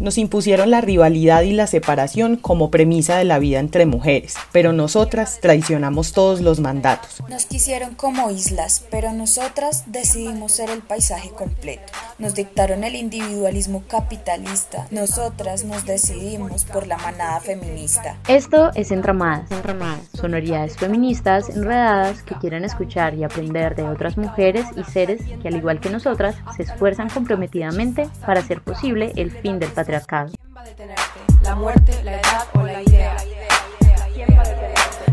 Nos impusieron la rivalidad y la separación como premisa de la vida entre mujeres, pero nosotras traicionamos todos los mandatos. Nos quisieron como islas, pero nosotras decidimos ser el paisaje completo. Nos dictaron el individualismo capitalista, nosotras nos decidimos por la manada feminista. Esto es Entramadas, Entramadas, sonoridades feministas enredadas que quieren escuchar y aprender de otras mujeres y seres que al igual que nosotras se esfuerzan comprometidamente para hacer posible el fin del patriarcado la muerte, la edad o la idea.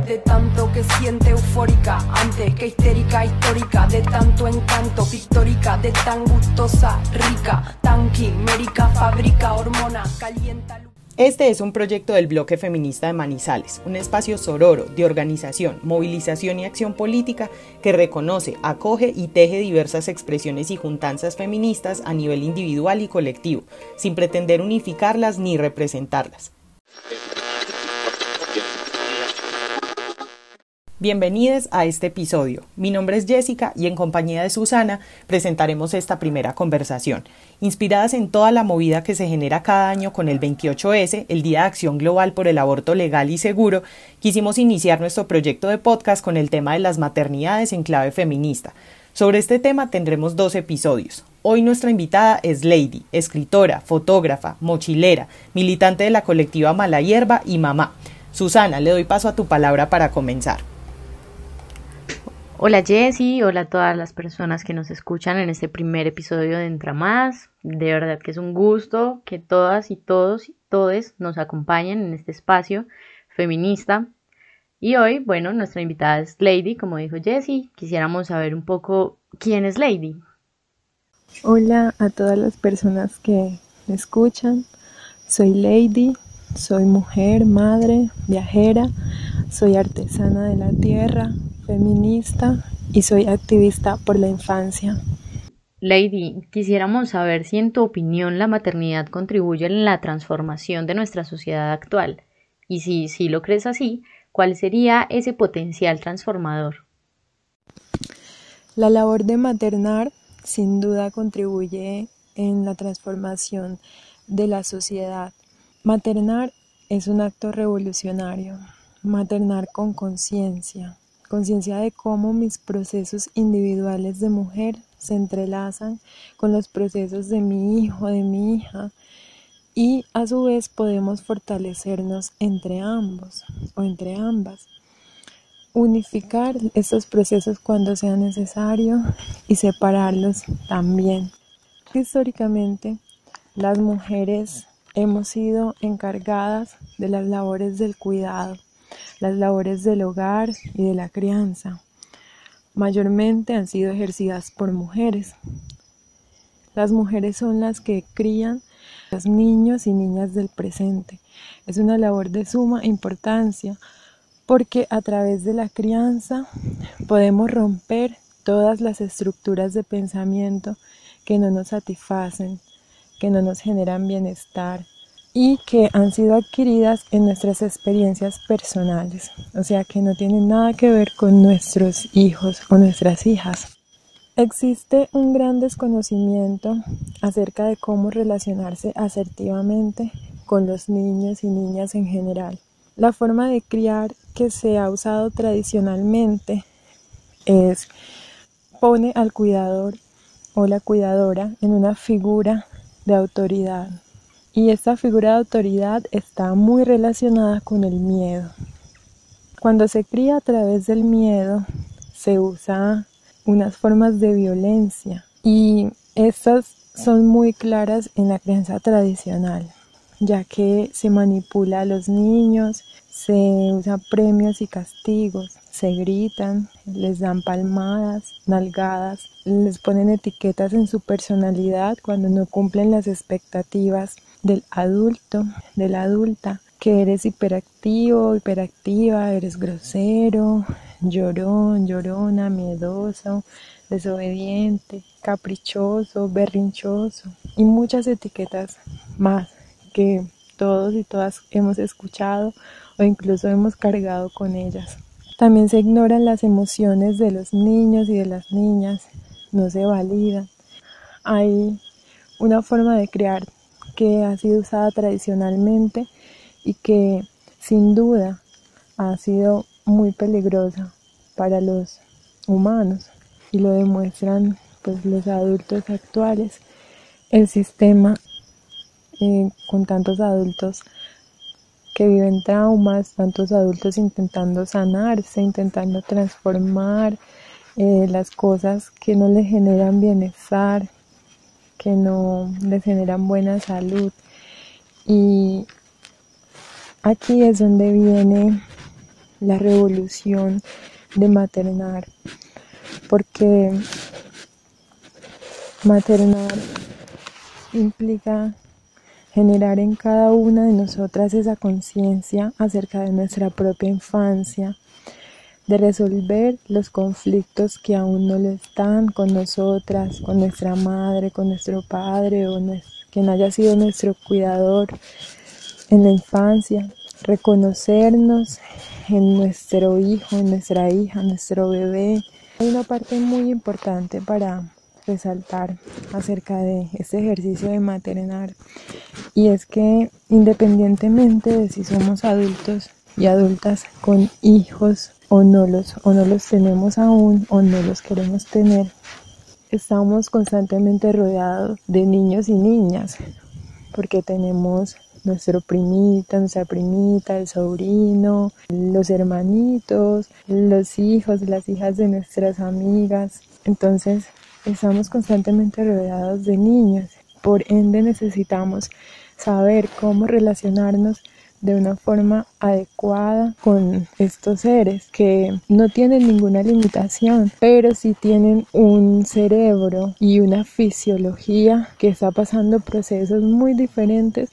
De tanto que siente eufórica, antes que histérica, histórica, de tanto encanto, pictórica, de tan gustosa, rica, tan quimérica, fabrica hormona, calienta. Este es un proyecto del Bloque Feminista de Manizales, un espacio sororo de organización, movilización y acción política que reconoce, acoge y teje diversas expresiones y juntanzas feministas a nivel individual y colectivo, sin pretender unificarlas ni representarlas. Bienvenidos a este episodio. Mi nombre es Jessica y en compañía de Susana presentaremos esta primera conversación. Inspiradas en toda la movida que se genera cada año con el 28S, el Día de Acción Global por el Aborto Legal y Seguro, quisimos iniciar nuestro proyecto de podcast con el tema de las maternidades en clave feminista. Sobre este tema tendremos dos episodios. Hoy nuestra invitada es Lady, escritora, fotógrafa, mochilera, militante de la colectiva Mala Hierba y mamá. Susana, le doy paso a tu palabra para comenzar. Hola Jessy, hola a todas las personas que nos escuchan en este primer episodio de Entra Más. De verdad que es un gusto que todas y todos y todes nos acompañen en este espacio feminista. Y hoy, bueno, nuestra invitada es Lady, como dijo Jessy. Quisiéramos saber un poco quién es Lady. Hola a todas las personas que me escuchan. Soy Lady, soy mujer, madre, viajera, soy artesana de la tierra, feminista y soy activista por la infancia. Lady, quisiéramos saber si en tu opinión la maternidad contribuye en la transformación de nuestra sociedad actual y si, si lo crees así, ¿cuál sería ese potencial transformador? La labor de maternar sin duda contribuye en la transformación de la sociedad. Maternar es un acto revolucionario, maternar con conciencia, conciencia de cómo mis procesos individuales de mujer se entrelazan con los procesos de mi hijo, de mi hija, y a su vez podemos fortalecernos entre ambos o entre ambas. Unificar estos procesos cuando sea necesario y separarlos también. Históricamente, las mujeres hemos sido encargadas de las labores del cuidado las labores del hogar y de la crianza. Mayormente han sido ejercidas por mujeres. Las mujeres son las que crían los niños y niñas del presente. Es una labor de suma importancia porque a través de la crianza podemos romper todas las estructuras de pensamiento que no nos satisfacen, que no nos generan bienestar, y que han sido adquiridas en nuestras experiencias personales, o sea que no tienen nada que ver con nuestros hijos o nuestras hijas. Existe un gran desconocimiento acerca de cómo relacionarse asertivamente con los niños y niñas en general. La forma de criar que se ha usado tradicionalmente es pone al cuidador o la cuidadora en una figura de autoridad y esta figura de autoridad está muy relacionada con el miedo. Cuando se cría a través del miedo, se usa unas formas de violencia y estas son muy claras en la crianza tradicional, ya que se manipula a los niños, se usan premios y castigos, se gritan, les dan palmadas, nalgadas, les ponen etiquetas en su personalidad cuando no cumplen las expectativas del adulto, de la adulta, que eres hiperactivo, hiperactiva, eres grosero, llorón, llorona, miedoso, desobediente, caprichoso, berrinchoso y muchas etiquetas más que todos y todas hemos escuchado o incluso hemos cargado con ellas. También se ignoran las emociones de los niños y de las niñas, no se validan. Hay una forma de crear que ha sido usada tradicionalmente y que sin duda ha sido muy peligrosa para los humanos y lo demuestran pues los adultos actuales. El sistema eh, con tantos adultos que viven traumas, tantos adultos intentando sanarse, intentando transformar eh, las cosas que no les generan bienestar, que no les generan buena salud. Y aquí es donde viene la revolución de maternar, porque maternar implica generar en cada una de nosotras esa conciencia acerca de nuestra propia infancia, de resolver los conflictos que aún no lo están con nosotras, con nuestra madre, con nuestro padre o quien haya sido nuestro cuidador en la infancia, reconocernos en nuestro hijo, en nuestra hija, nuestro bebé. Hay una parte muy importante para resaltar acerca de este ejercicio de maternar y es que independientemente de si somos adultos y adultas con hijos o no los o no los tenemos aún o no los queremos tener estamos constantemente rodeados de niños y niñas porque tenemos nuestro primita, nuestra primita, el sobrino, los hermanitos, los hijos, las hijas de nuestras amigas. Entonces, Estamos constantemente rodeados de niños, por ende necesitamos saber cómo relacionarnos de una forma adecuada con estos seres que no tienen ninguna limitación, pero sí tienen un cerebro y una fisiología que está pasando procesos muy diferentes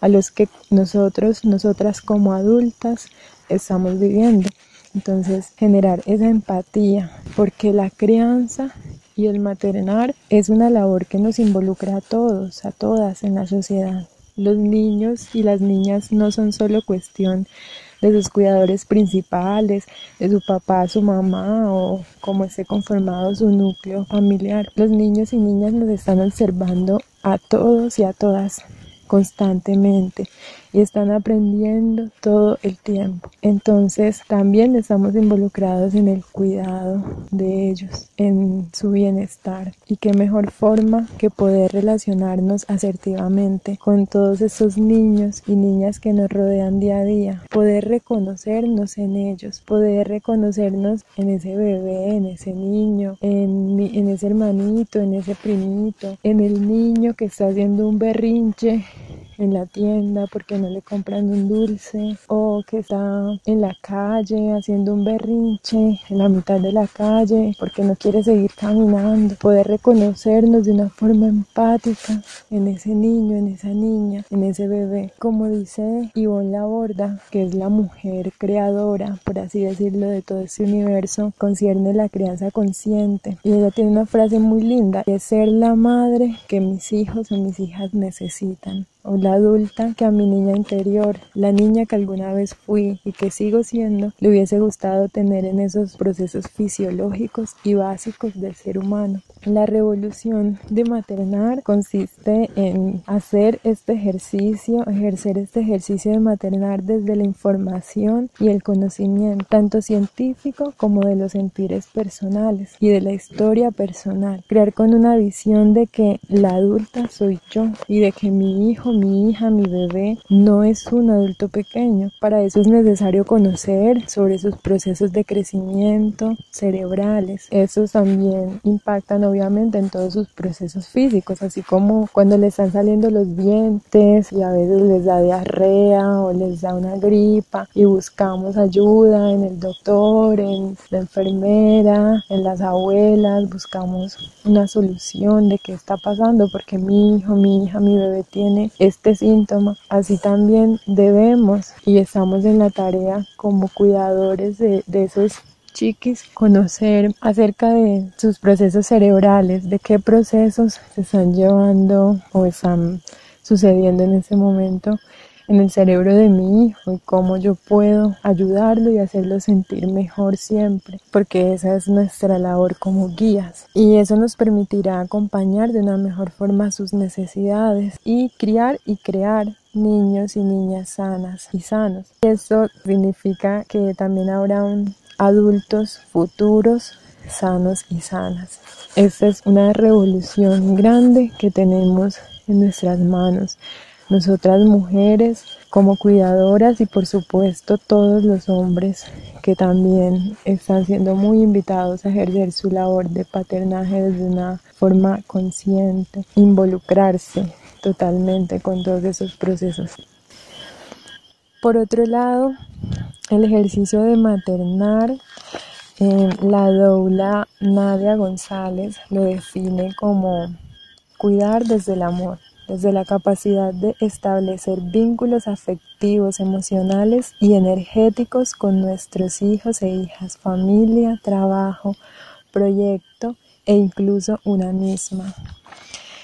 a los que nosotros, nosotras como adultas estamos viviendo. Entonces, generar esa empatía, porque la crianza y el maternar es una labor que nos involucra a todos, a todas en la sociedad. Los niños y las niñas no son solo cuestión de sus cuidadores principales, de su papá, su mamá o cómo esté conformado su núcleo familiar. Los niños y niñas nos están observando a todos y a todas constantemente y están aprendiendo todo el tiempo. Entonces también estamos involucrados en el cuidado de ellos, en su bienestar. Y qué mejor forma que poder relacionarnos asertivamente con todos esos niños y niñas que nos rodean día a día. Poder reconocernos en ellos, poder reconocernos en ese bebé, en ese niño, en, en ese hermanito, en ese primito, en el niño que está haciendo un berrinche en la tienda porque no le compran un dulce o que está en la calle haciendo un berrinche en la mitad de la calle porque no quiere seguir caminando. Poder reconocernos de una forma empática en ese niño, en esa niña, en ese bebé. Como dice Ivonne Laborda, que es la mujer creadora, por así decirlo, de todo este universo, concierne la crianza consciente. Y ella tiene una frase muy linda, es ser la madre que mis hijos o mis hijas necesitan o la adulta que a mi niña interior, la niña que alguna vez fui y que sigo siendo, le hubiese gustado tener en esos procesos fisiológicos y básicos del ser humano. La revolución de maternar consiste en hacer este ejercicio, ejercer este ejercicio de maternar desde la información y el conocimiento, tanto científico como de los sentires personales y de la historia personal. Crear con una visión de que la adulta soy yo y de que mi hijo, mi hija, mi bebé no es un adulto pequeño. Para eso es necesario conocer sobre sus procesos de crecimiento cerebrales. Esos también impactan obviamente en todos sus procesos físicos, así como cuando le están saliendo los dientes y a veces les da diarrea o les da una gripa y buscamos ayuda en el doctor, en la enfermera, en las abuelas, buscamos una solución de qué está pasando porque mi hijo, mi hija, mi bebé tiene este síntoma. Así también debemos y estamos en la tarea como cuidadores de, esos chiquis conocer acerca de sus procesos cerebrales, de qué procesos se están llevando o están sucediendo en ese momento en el cerebro de mi hijo y cómo yo puedo ayudarlo y hacerlo sentir mejor siempre, porque esa es nuestra labor como guías. Y eso nos permitirá acompañar de una mejor forma sus necesidades y criar y crear niños y niñas sanas y sanos. Eso significa que también habrá adultos futuros sanos y sanas. Esta es una revolución grande que tenemos en nuestras manos. Nosotras mujeres como cuidadoras y por supuesto todos los hombres que también están siendo muy invitados a ejercer su labor de paternaje desde una forma consciente, involucrarse totalmente con todos esos procesos. Por otro lado, el ejercicio de maternar, eh, la doula Nadia González lo define como cuidar desde el amor, desde la capacidad de establecer vínculos afectivos, emocionales y energéticos con nuestros hijos e hijas, familia, trabajo, proyecto e incluso una misma.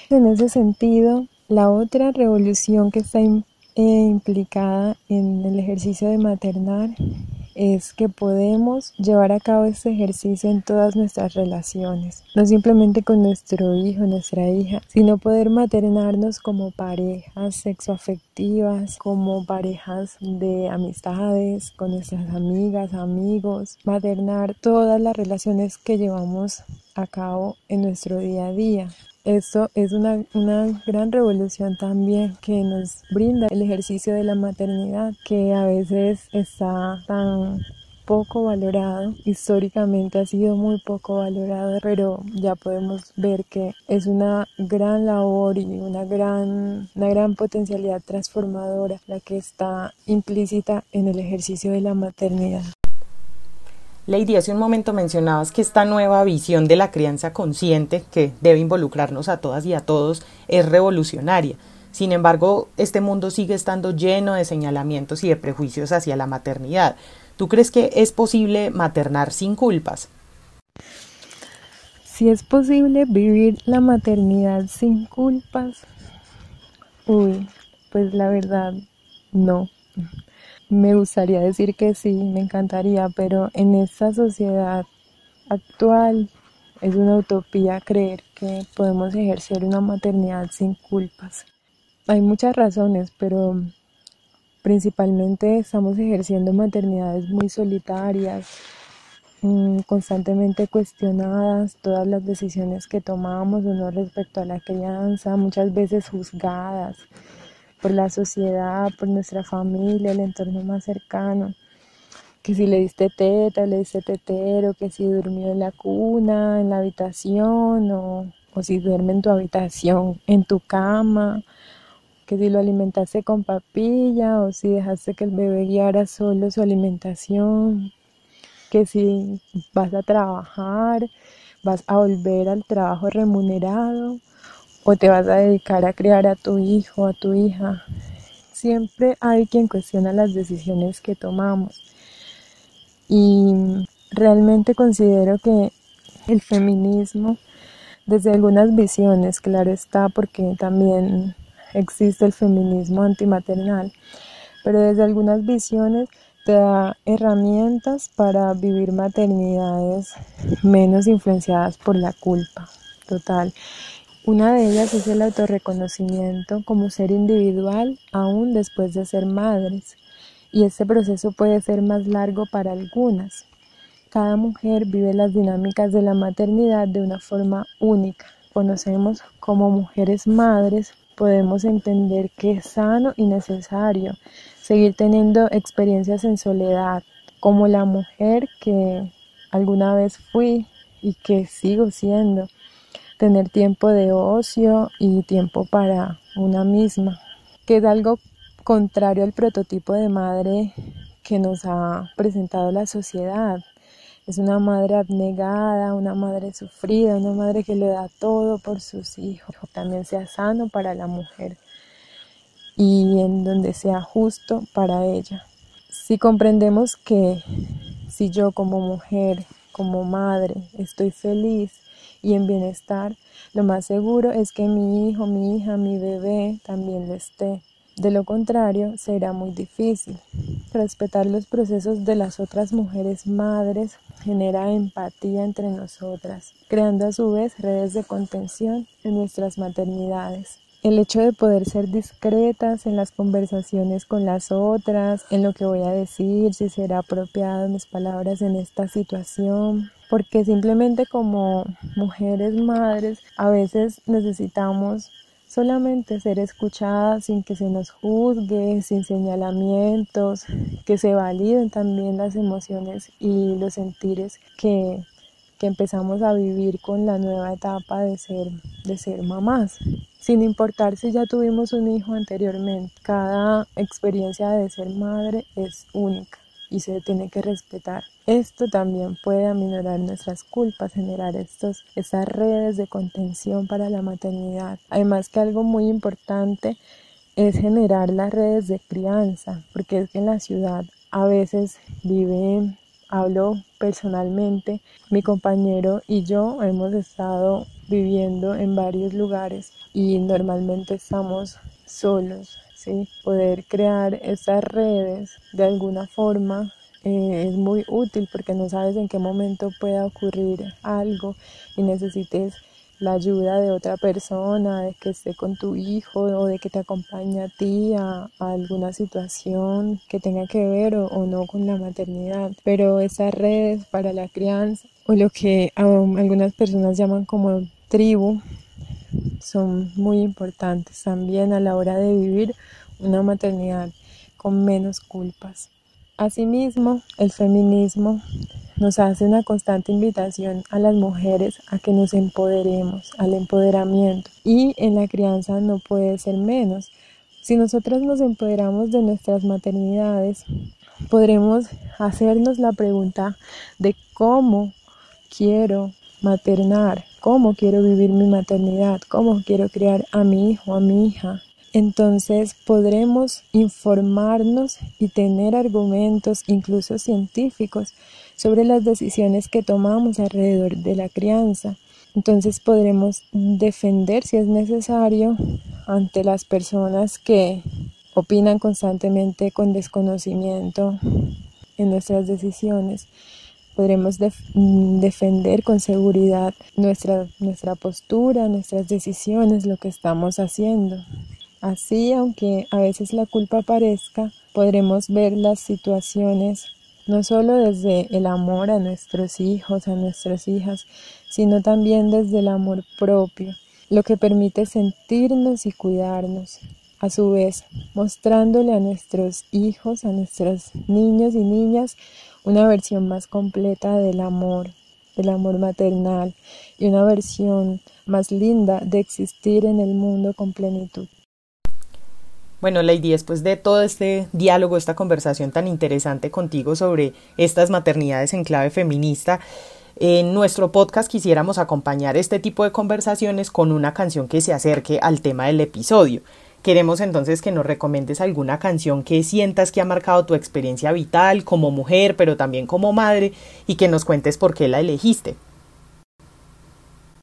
En ese sentido, la otra revolución que está eh, implicada en el ejercicio de maternar es que podemos llevar a cabo este ejercicio en todas nuestras relaciones, no simplemente con nuestro hijo, nuestra hija, sino poder maternarnos como parejas sexoafectivas, como parejas de amistades, con nuestras amigas, amigos, maternar todas las relaciones que llevamos a cabo en nuestro día a día. Esto es una, una, gran revolución también que nos brinda el ejercicio de la maternidad que a veces está tan poco valorado, históricamente ha sido muy poco valorado, pero ya podemos ver que es una gran labor y una gran, una gran potencialidad transformadora la que está implícita en el ejercicio de la maternidad. Lady, hace un momento mencionabas que esta nueva visión de la crianza consciente, que debe involucrarnos a todas y a todos, es revolucionaria. Sin embargo, este mundo sigue estando lleno de señalamientos y de prejuicios hacia la maternidad. ¿Tú crees que es posible maternar sin culpas? Si es posible vivir la maternidad sin culpas, uy, pues la verdad, no. Me gustaría decir que sí, me encantaría, pero en esta sociedad actual es una utopía creer que podemos ejercer una maternidad sin culpas. Hay muchas razones, pero principalmente estamos ejerciendo maternidades muy solitarias, mm, constantemente cuestionadas, todas las decisiones que tomamos o no respecto a la crianza, muchas veces juzgadas por la sociedad, por nuestra familia, el entorno más cercano. Que si le diste teta, le diste tetero, que si durmió en la cuna, en la habitación, o, o si duerme en tu habitación, en tu cama, que si lo alimentaste con papilla, o si dejaste que el bebé guiara solo su alimentación, que si vas a trabajar, vas a volver al trabajo remunerado o te vas a dedicar a criar a tu hijo, a tu hija. Siempre hay quien cuestiona las decisiones que tomamos. Y realmente considero que el feminismo, desde algunas visiones, claro está, porque también existe el feminismo antimaternal, pero desde algunas visiones te da herramientas para vivir maternidades menos influenciadas por la culpa total una de ellas es el autorreconocimiento como ser individual aún después de ser madres, y este proceso puede ser más largo para algunas. Cada mujer vive las dinámicas de la maternidad de una forma única. Conocemos como mujeres madres, podemos entender que es sano y necesario seguir teniendo experiencias en soledad, como la mujer que alguna vez fui y que sigo siendo tener tiempo de ocio y tiempo para una misma, que es algo contrario al prototipo de madre que nos ha presentado la sociedad. Es una madre abnegada, una madre sufrida, una madre que le da todo por sus hijos. También sea sano para la mujer y en donde sea justo para ella. Si comprendemos que si yo como mujer, como madre, estoy feliz y en bienestar, lo más seguro es que mi hijo, mi hija, mi bebé también lo esté. De lo contrario, será muy difícil. Respetar los procesos de las otras mujeres madres genera empatía entre nosotras, creando a su vez redes de contención en nuestras maternidades. El hecho de poder ser discretas en las conversaciones con las otras, en lo que voy a decir, si será apropiado mis palabras en esta situación, porque simplemente como mujeres madres a veces necesitamos solamente ser escuchadas sin que se nos juzgue, sin señalamientos, que se validen también las emociones y los sentires que, que empezamos a vivir con la nueva etapa de ser, de ser mamás. Sin importar si ya tuvimos un hijo anteriormente, cada experiencia de ser madre es única y se tiene que respetar. Esto también puede aminorar nuestras culpas, generar estos, estas redes de contención para la maternidad. Además que algo muy importante es generar las redes de crianza, porque es que en la ciudad a veces vive, hablo personalmente, mi compañero y yo hemos estado viviendo en varios lugares y normalmente estamos solos, ¿sí? Poder crear estas redes de alguna forma eh, es muy útil porque no sabes en qué momento pueda ocurrir algo y necesites la ayuda de otra persona, de que esté con tu hijo o de que te acompañe a ti a, alguna situación que tenga que ver o, o, no con la maternidad. Pero esas redes para la crianza o lo que algunas personas llaman como tribu son muy importantes también a la hora de vivir una maternidad con menos culpas. Asimismo, el feminismo nos hace una constante invitación a las mujeres a que nos empoderemos, al empoderamiento. Y en la crianza no puede ser menos. Si nosotros nos empoderamos de nuestras maternidades, podremos hacernos la pregunta de cómo quiero maternar, cómo quiero vivir mi maternidad, cómo quiero criar a mi hijo, a mi hija, entonces podremos informarnos y tener argumentos, incluso científicos, sobre las decisiones que tomamos alrededor de la crianza. Entonces podremos defender si es necesario ante las personas que opinan constantemente con desconocimiento en nuestras decisiones. Podremos defender con seguridad nuestra, nuestra postura, nuestras decisiones, lo que estamos haciendo. Así, aunque a veces la culpa aparezca, podremos ver las situaciones no solo desde el amor a nuestros hijos, a nuestras hijas, sino también desde el amor propio, lo que permite sentirnos y cuidarnos. A su vez, mostrándole a nuestros hijos, a nuestros niños y niñas, una versión más completa del amor, del amor maternal y una versión más linda de existir en el mundo con plenitud. Bueno, Lady, después de todo este diálogo, esta conversación tan interesante contigo sobre estas maternidades en clave feminista, en nuestro podcast quisiéramos acompañar este tipo de conversaciones con una canción que se acerque al tema del episodio. Queremos entonces que nos recomiendes alguna canción que sientas que ha marcado tu experiencia vital como mujer, pero también como madre, y que nos cuentes por qué la elegiste.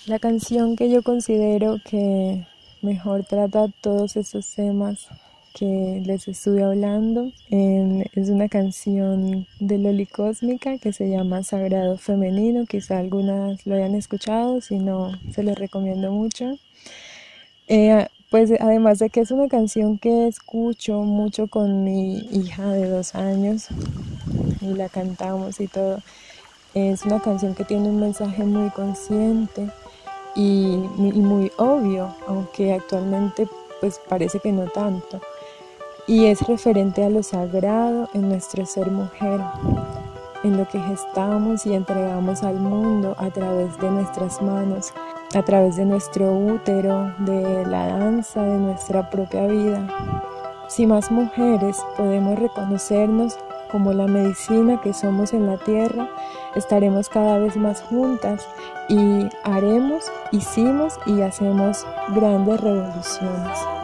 La canción que yo considero que mejor trata todos esos temas que les estuve hablando. es una canción de Loli Cósmica que se llama Sagrado Femenino. Quizá algunas lo hayan escuchado, si no, se los recomiendo mucho. Eh, pues además de que es una canción que escucho mucho con mi hija de dos años y la cantamos y todo, es una canción que tiene un mensaje muy consciente y, muy obvio, aunque actualmente pues parece que no tanto y es referente a lo sagrado en nuestro ser mujer, en lo que gestamos y entregamos al mundo a través de nuestras manos, a través de nuestro útero, de la danza, de nuestra propia vida. Si más mujeres podemos reconocernos como la medicina que somos en la tierra, estaremos cada vez más juntas y haremos, hicimos y hacemos grandes revoluciones.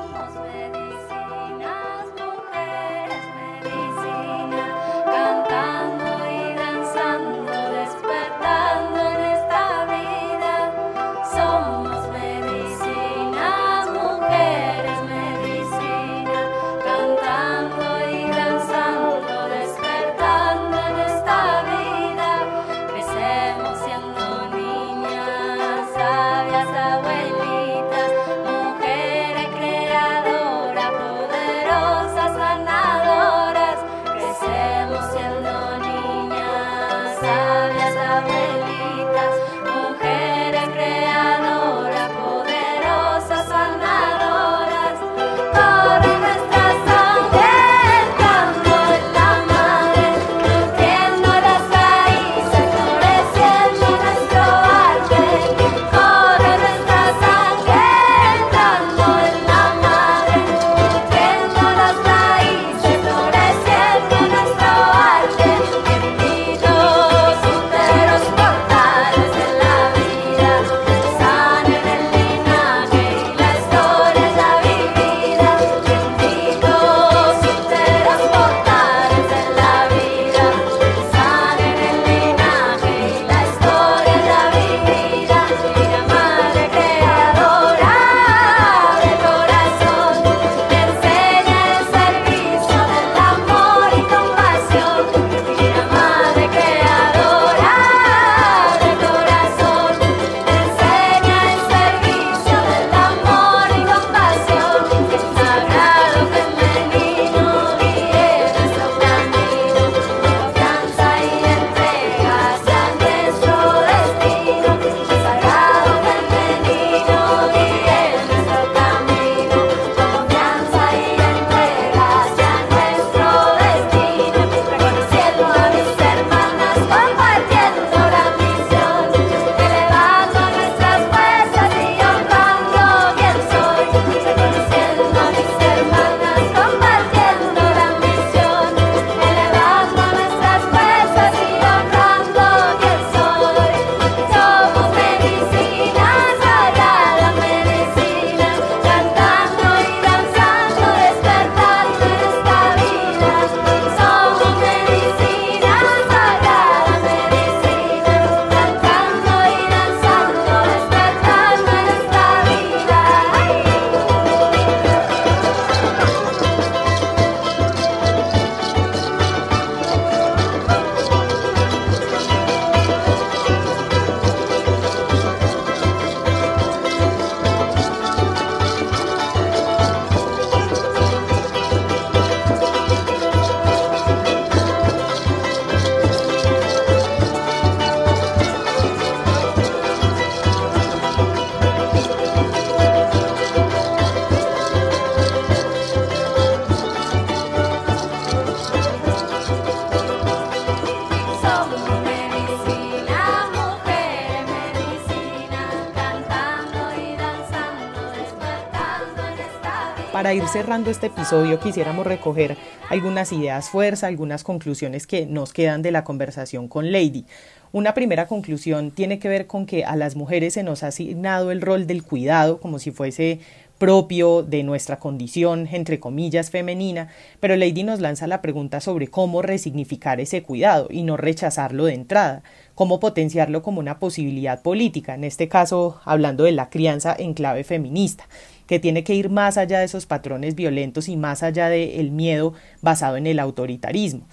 Para ir cerrando este episodio quisiéramos recoger algunas ideas fuerza, algunas conclusiones que nos quedan de la conversación con Lady. Una primera conclusión tiene que ver con que a las mujeres se nos ha asignado el rol del cuidado como si fuese propio de nuestra condición, entre comillas, femenina, pero Lady nos lanza la pregunta sobre cómo resignificar ese cuidado y no rechazarlo de entrada, cómo potenciarlo como una posibilidad política, en este caso hablando de la crianza en clave feminista, que tiene que ir más allá de esos patrones violentos y más allá del miedo basado en el autoritarismo.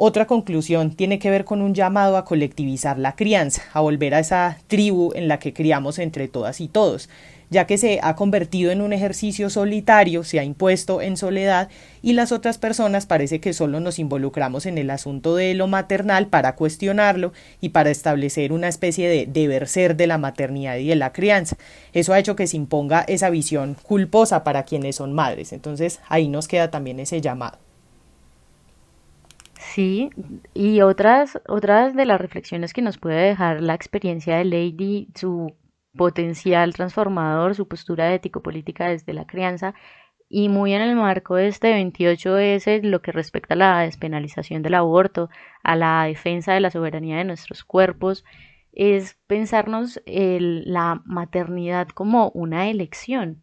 Otra conclusión tiene que ver con un llamado a colectivizar la crianza, a volver a esa tribu en la que criamos entre todas y todos, ya que se ha convertido en un ejercicio solitario, se ha impuesto en soledad y las otras personas parece que solo nos involucramos en el asunto de lo maternal para cuestionarlo y para establecer una especie de deber ser de la maternidad y de la crianza. Eso ha hecho que se imponga esa visión culposa para quienes son madres. Entonces ahí nos queda también ese llamado. Sí, y otras, otras de las reflexiones que nos puede dejar la experiencia de Lady, su potencial transformador, su postura ético-política desde la crianza y muy en el marco de este 28S, lo que respecta a la despenalización del aborto, a la defensa de la soberanía de nuestros cuerpos, es pensarnos la maternidad como una elección.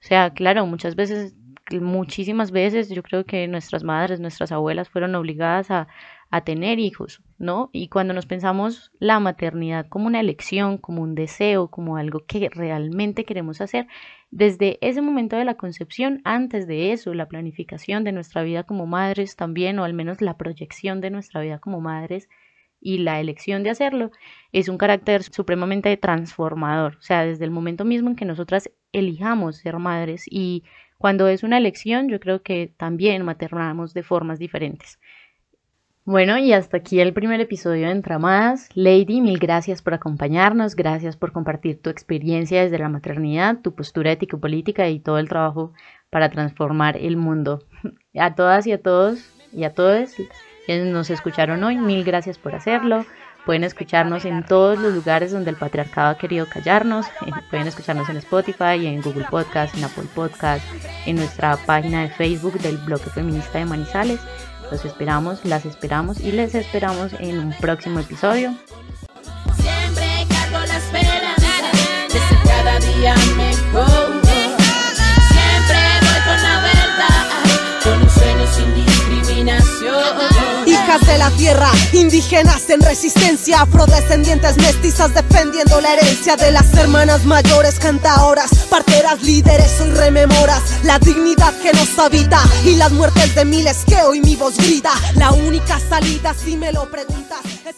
O sea, claro, muchas veces, muchísimas veces, yo creo que nuestras madres, nuestras abuelas fueron obligadas a, a tener hijos, ¿no? Y cuando nos pensamos la maternidad como una elección, como un deseo, como algo que realmente queremos hacer, desde ese momento de la concepción, antes de eso, la planificación de nuestra vida como madres también, o al menos la proyección de nuestra vida como madres y la elección de hacerlo, es un carácter supremamente transformador. O sea, desde el momento mismo en que nosotras elijamos ser madres y cuando es una elección, yo creo que también maternamos de formas diferentes. Bueno, y hasta aquí el primer episodio de Entramadas. Lady, mil gracias por acompañarnos, gracias por compartir tu experiencia desde la maternidad, tu postura ético-política y todo el trabajo para transformar el mundo. A todas y a todos y a todos quienes nos escucharon hoy, mil gracias por hacerlo. Pueden escucharnos en todos los lugares donde el patriarcado ha querido callarnos. Eh, pueden escucharnos en Spotify, en Google Podcast, en Apple Podcast, en nuestra página de Facebook del bloque feminista de Manizales. Los esperamos, las esperamos y les esperamos en un próximo episodio. Siempre cargo la esperanza cada día de la tierra, indígenas en resistencia, afrodescendientes mestizas defendiendo la herencia de las hermanas mayores, cantaoras, parteras, líderes, hoy rememoras la dignidad que nos habita y las muertes de miles que hoy mi voz grita. La única salida, si me lo preguntas, es